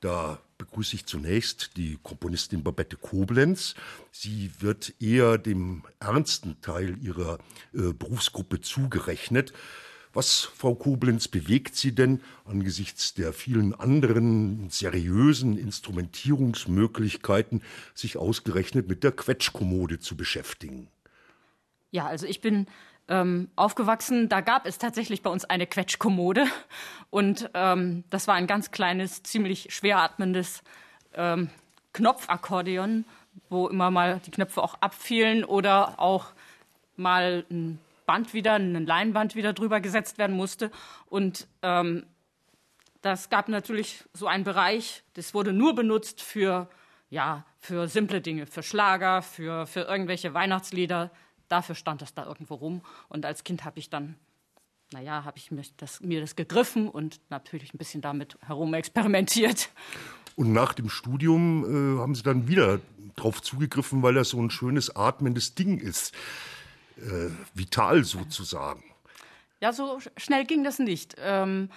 Da begrüße ich zunächst die Komponistin Babette Koblenz. Sie wird eher dem ernsten Teil ihrer äh, Berufsgruppe zugerechnet. Was, Frau Koblenz, bewegt Sie denn angesichts der vielen anderen seriösen Instrumentierungsmöglichkeiten, sich ausgerechnet mit der Quetschkommode zu beschäftigen? Ja, also ich bin ähm, aufgewachsen, da gab es tatsächlich bei uns eine Quetschkommode. Und ähm, das war ein ganz kleines, ziemlich schwer atmendes ähm, Knopfakkordeon, wo immer mal die Knöpfe auch abfielen oder auch mal ein Band wieder, eine Leinwand wieder drüber gesetzt werden musste. Und ähm, das gab natürlich so einen Bereich, das wurde nur benutzt für, ja, für simple Dinge, für Schlager, für, für irgendwelche Weihnachtslieder. Dafür stand das da irgendwo rum. Und als Kind habe ich dann, naja, habe ich mir das, mir das gegriffen und natürlich ein bisschen damit herumexperimentiert. Und nach dem Studium äh, haben Sie dann wieder drauf zugegriffen, weil das so ein schönes atmendes Ding ist äh, vital sozusagen. Ja, so schnell ging das nicht. Ähm,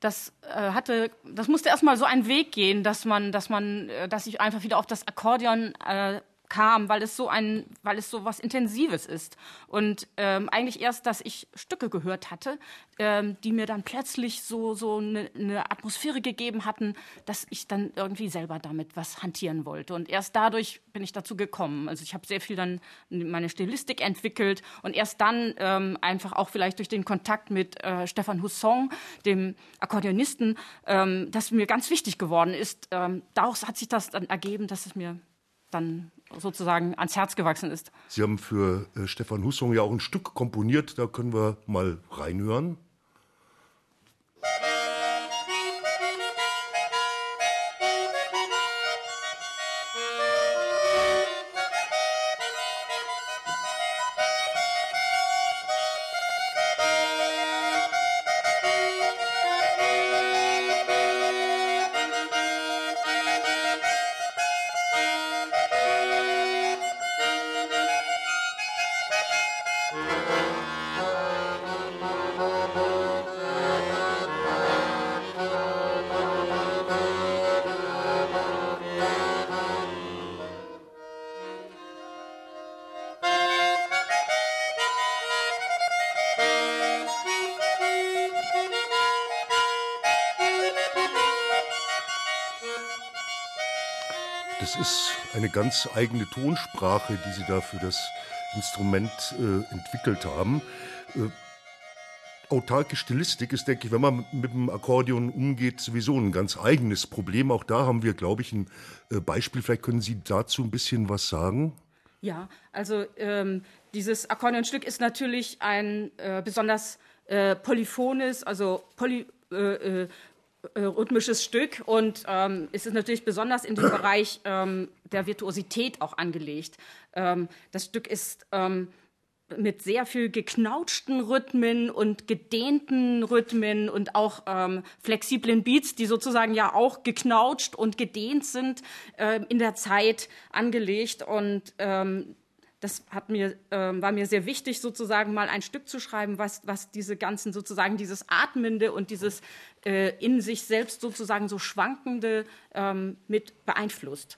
das äh, hatte, das musste erstmal so einen Weg gehen, dass man, dass man, äh, dass ich einfach wieder auf das Akkordeon äh, kam, weil es so ein, weil es so was Intensives ist. Und ähm, eigentlich erst, dass ich Stücke gehört hatte, ähm, die mir dann plötzlich so so eine, eine Atmosphäre gegeben hatten, dass ich dann irgendwie selber damit was hantieren wollte. Und erst dadurch bin ich dazu gekommen. Also ich habe sehr viel dann meine Stilistik entwickelt und erst dann ähm, einfach auch vielleicht durch den Kontakt mit äh, Stefan Husson, dem Akkordeonisten, ähm, das mir ganz wichtig geworden ist. Ähm, daraus hat sich das dann ergeben, dass es mir dann sozusagen ans Herz gewachsen ist. Sie haben für äh, Stefan Hussong ja auch ein Stück komponiert, da können wir mal reinhören. Das ist eine ganz eigene Tonsprache, die Sie da für das Instrument äh, entwickelt haben. Äh, autarke Stilistik ist, denke ich, wenn man mit dem Akkordeon umgeht, sowieso ein ganz eigenes Problem. Auch da haben wir, glaube ich, ein äh, Beispiel. Vielleicht können Sie dazu ein bisschen was sagen. Ja, also ähm, dieses Akkordeonstück ist natürlich ein äh, besonders äh, polyphones, also poly, äh, äh rhythmisches Stück und ähm, es ist natürlich besonders in dem Bereich ähm, der Virtuosität auch angelegt. Ähm, das Stück ist ähm, mit sehr viel geknautschten Rhythmen und gedehnten Rhythmen und auch ähm, flexiblen Beats, die sozusagen ja auch geknautscht und gedehnt sind, äh, in der Zeit angelegt. Und ähm, das hat mir, äh, war mir sehr wichtig, sozusagen mal ein Stück zu schreiben, was, was diese ganzen sozusagen dieses Atmende und dieses äh, in sich selbst sozusagen so Schwankende ähm, mit beeinflusst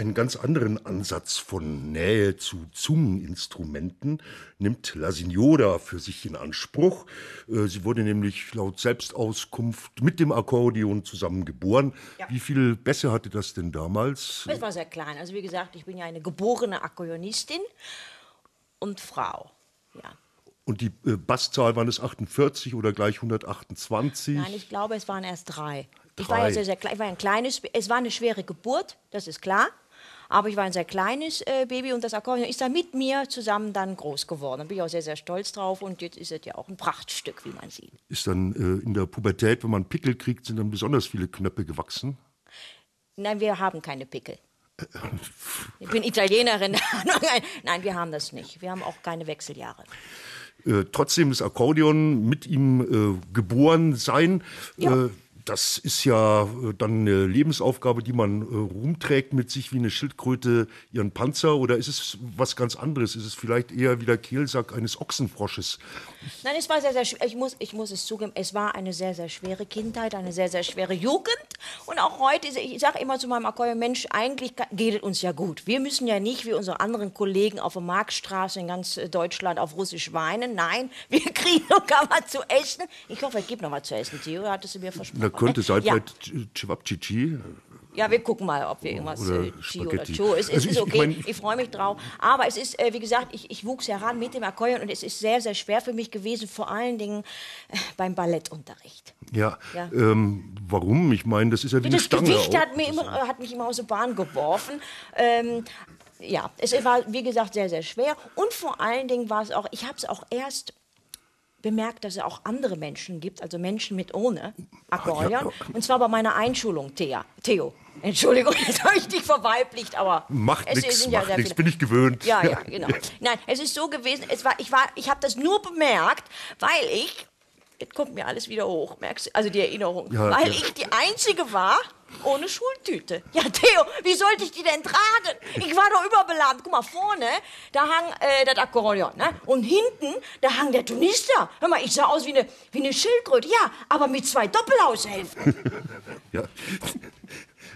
einen ganz anderen Ansatz von Nähe zu Zungeninstrumenten nimmt La Signora für sich in Anspruch. Äh, sie wurde nämlich laut Selbstauskunft mit dem Akkordeon zusammen geboren. Ja. Wie viel Bässe hatte das denn damals? Es war sehr klein. Also wie gesagt, ich bin ja eine geborene Akkordeonistin und Frau. Ja. Und die äh, Basszahl waren es 48 oder gleich 128? Nein, ich glaube, es waren erst drei. drei. Ich war ja sehr, sehr klein. Ich war ein kleines, es war eine schwere Geburt, das ist klar. Aber ich war ein sehr kleines äh, Baby und das Akkordeon ist dann mit mir zusammen dann groß geworden. Da bin ich auch sehr, sehr stolz drauf und jetzt ist es ja auch ein Prachtstück, wie man sieht. Ist dann äh, in der Pubertät, wenn man Pickel kriegt, sind dann besonders viele Knöpfe gewachsen? Nein, wir haben keine Pickel. Ich bin Italienerin. Nein, wir haben das nicht. Wir haben auch keine Wechseljahre. Äh, trotzdem das Akkordeon mit ihm äh, geboren sein. Ja. Äh, das ist ja äh, dann eine Lebensaufgabe, die man äh, rumträgt mit sich wie eine Schildkröte ihren Panzer oder ist es was ganz anderes? Ist es vielleicht eher wie der Kehlsack eines Ochsenfrosches? Nein, es war sehr, sehr schwer. Ich muss, ich muss es zugeben, es war eine sehr, sehr schwere Kindheit, eine sehr, sehr schwere Jugend. Und auch heute, ich sage immer zu meinem Akkordeon, Mensch, eigentlich geht es uns ja gut. Wir müssen ja nicht wie unsere anderen Kollegen auf der Marktstraße in ganz äh, Deutschland auf Russisch weinen. Nein, wir kriegen sogar was zu essen. Ich hoffe, es gibt noch was zu essen. Theo hattest du mir versprochen. Da könnte sein, ja. vielleicht Chewabchichi. Ja, wir gucken mal, ob wir irgendwas Oder äh, Chi oder. Cho. Es, es Also ist ich- okay, ich mein- ich, freue mich drauf. Aber es ist, äh, wie gesagt, ich, ich wuchs heran mit dem Akkordeon und es ist sehr, sehr schwer für mich gewesen, vor allen Dingen äh, beim Ballettunterricht. Ja. Ja. Ähm, warum? Ich meine, das ist ja wie eine Das Stange. Gewicht hat, mir immer, hat mich immer aus der Bahn geworfen. Ähm, ja, es war, wie gesagt, sehr, sehr schwer. Und vor allen Dingen war es auch, ich habe es auch erst bemerkt, dass es auch andere Menschen gibt, also Menschen mit ohne Akkordeon. ja. Und zwar bei meiner Einschulung, Thea. Theo. Entschuldigung, jetzt habe ich dich verweiblicht, aber Macht nichts, ja macht nichts, bin ich gewöhnt. Ja, ja, genau. Nein, es ist so gewesen, es war, ich, war, ich habe das nur bemerkt, weil ich, jetzt kommt mir alles wieder hoch, merkst du, also die Erinnerung, weil ich die Einzige war ohne Schultüte. Ja, Theo, wie sollte ich die denn tragen? Ich war doch überbeladen. Guck mal, vorne, da hang äh, das Akkordeon, ne? Und hinten, da hang der Tunister. Hör mal, ich sah aus wie eine, wie eine Schildkröte, ja, aber mit zwei Doppelhaushälften. Ja.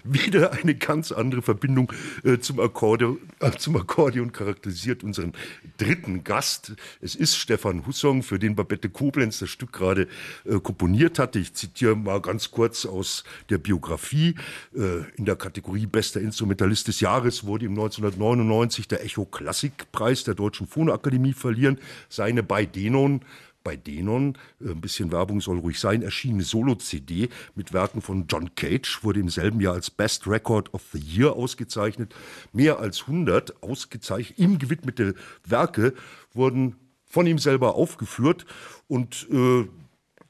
Wieder eine ganz andere Verbindung äh, zum, Akkordeon, äh, zum Akkordeon charakterisiert unseren dritten Gast. Es ist Stefan Hussong, für den Babette Koblenz das Stück gerade äh, komponiert hatte. Ich zitiere mal ganz kurz aus der Biografie. Äh, in der Kategorie Bester Instrumentalist des Jahres wurde ihm 1999 der Echo Klassikpreis der Deutschen Phonoakademie verliehen. Seine bei Denon bei Denon, äh, ein bisschen Werbung soll ruhig sein, erschienene Solo-CD mit Werken von John Cage wurde im selben Jahr als Best Record of the Year ausgezeichnet. Mehr als 100 ausgezeichnet, ihm gewidmete Werke wurden von ihm selber aufgeführt und äh,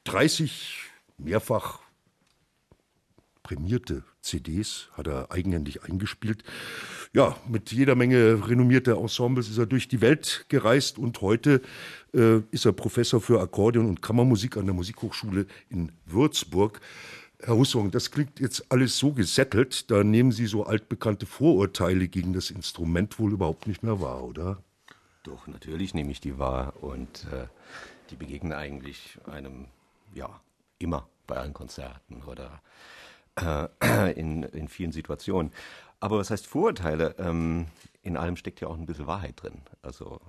30 mehrfach prämierte CDs hat er eigenhändig eingespielt. Ja, mit jeder Menge renommierter Ensembles ist er durch die Welt gereist und heute äh, ist er Professor für Akkordeon und Kammermusik an der Musikhochschule in Würzburg. Herr Hussong, das klingt jetzt alles so gesettelt, da nehmen Sie so altbekannte Vorurteile gegen das Instrument wohl überhaupt nicht mehr wahr, oder? Doch, natürlich nehme ich die wahr und äh, die begegnen eigentlich einem, ja, immer bei allen Konzerten oder äh, in, in vielen Situationen. Aber was heißt Vorurteile? Ähm, in allem steckt ja auch ein bisschen Wahrheit drin. Also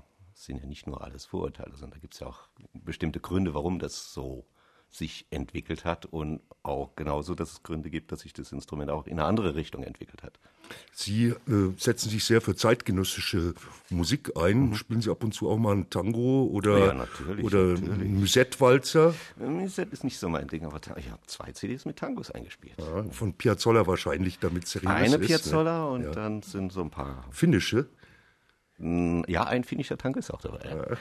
sind ja nicht nur alles Vorurteile, sondern da gibt es ja auch bestimmte Gründe, warum das so sich entwickelt hat und auch genauso, dass es Gründe gibt, dass sich das Instrument auch in eine andere Richtung entwickelt hat. Sie äh, setzen sich sehr für zeitgenössische Musik ein. Spielen Sie ab und zu auch mal einen Tango oder, Mhm. Ja, natürlich, oder natürlich. Musette-Walzer? Musette ist nicht so mein Ding, aber ich habe zwei CDs mit Tangos eingespielt. Ja, von Piazzolla wahrscheinlich, damit seriös Eine ist. Piazzolla Ne? und Ja. dann sind so ein paar. Finnische. Ja, ein finnischer Tango ist auch dabei.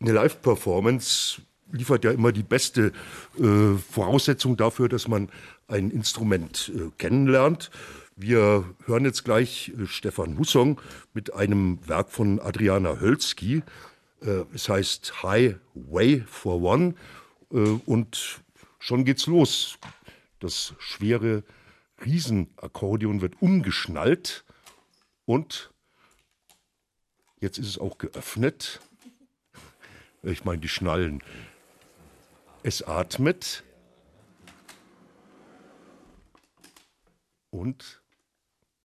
Eine Live-Performance liefert ja immer die beste äh, Voraussetzung dafür, dass man ein Instrument äh, kennenlernt. Wir hören jetzt gleich äh, Stefan Hussong mit einem Werk von Adriana Hölzki. Äh, es heißt Highway for One äh, und schon geht's los. Das schwere Riesenakkordeon wird umgeschnallt und jetzt ist es auch geöffnet. Ich meine, die Schnallen. Es atmet. Und